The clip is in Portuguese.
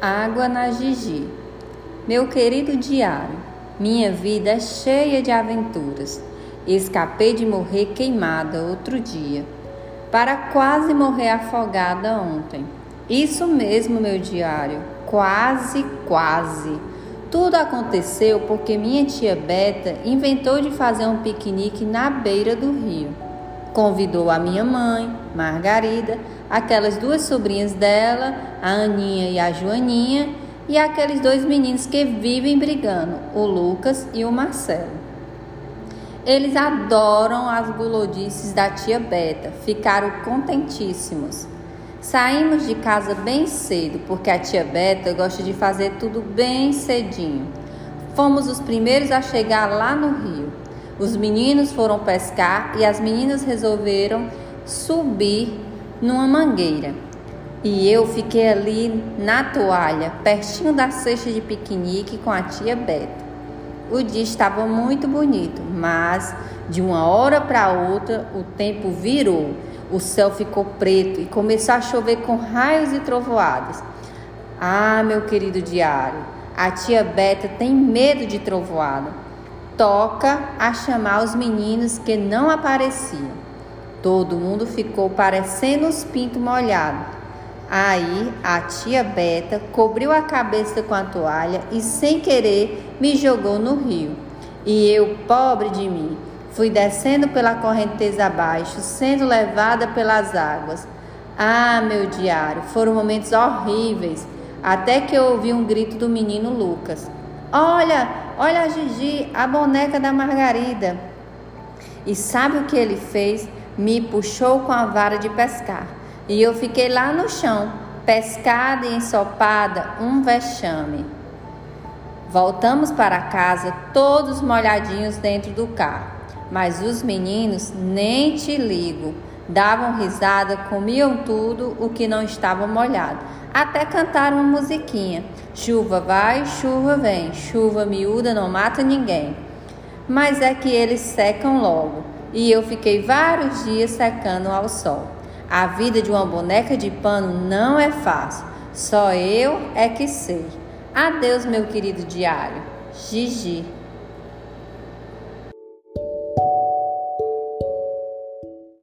Água na Gigi. Meu querido diário, minha vida é cheia de aventuras. Escapei de morrer queimada outro dia, para quase morrer afogada ontem. Isso mesmo, meu diário, quase, quase. Tudo aconteceu porque minha tia Beta inventou de fazer um piquenique na beira do rio. Convidou a minha mãe, Margarida, aquelas duas sobrinhas dela, a Aninha e a Joaninha, e aqueles dois meninos que vivem brigando, o Lucas e o Marcelo. Eles adoram as gulodices da tia Beta, ficaram contentíssimos. Saímos de casa bem cedo, porque a tia Beta gosta de fazer tudo bem cedinho. Fomos os primeiros a chegar lá no rio. Os meninos foram pescar e as meninas resolveram subir numa mangueira. E eu fiquei ali na toalha, pertinho da cesta de piquenique com a tia Beta. O dia estava muito bonito, mas de uma hora para outra o tempo virou. O céu ficou preto e começou a chover com raios e trovoadas. Ah, meu querido diário, a tia Beta tem medo de trovoada toca a chamar os meninos que não apareciam. Todo mundo ficou parecendo os pintos molhados. Aí a tia Beta cobriu a cabeça com a toalha e, sem querer, me jogou no rio. E eu, pobre de mim, fui descendo pela correnteza abaixo, sendo levada pelas águas. Ah, meu diário, foram momentos horríveis, até que eu ouvi um grito do menino Lucas. Olha, olha a Gigi, a boneca da Margarida. E sabe o que ele fez? Me puxou com a vara de pescar. E eu fiquei lá no chão, pescada e ensopada, um vexame. Voltamos para casa todos molhadinhos dentro do carro. Mas os meninos nem te ligo. Davam risada, comiam tudo o que não estava molhado até cantar uma musiquinha. Chuva vai, chuva vem, chuva miúda não mata ninguém. Mas é que eles secam logo, e eu fiquei vários dias secando ao sol. A vida de uma boneca de pano não é fácil, só eu é que sei. Adeus, meu querido diário. Gigi.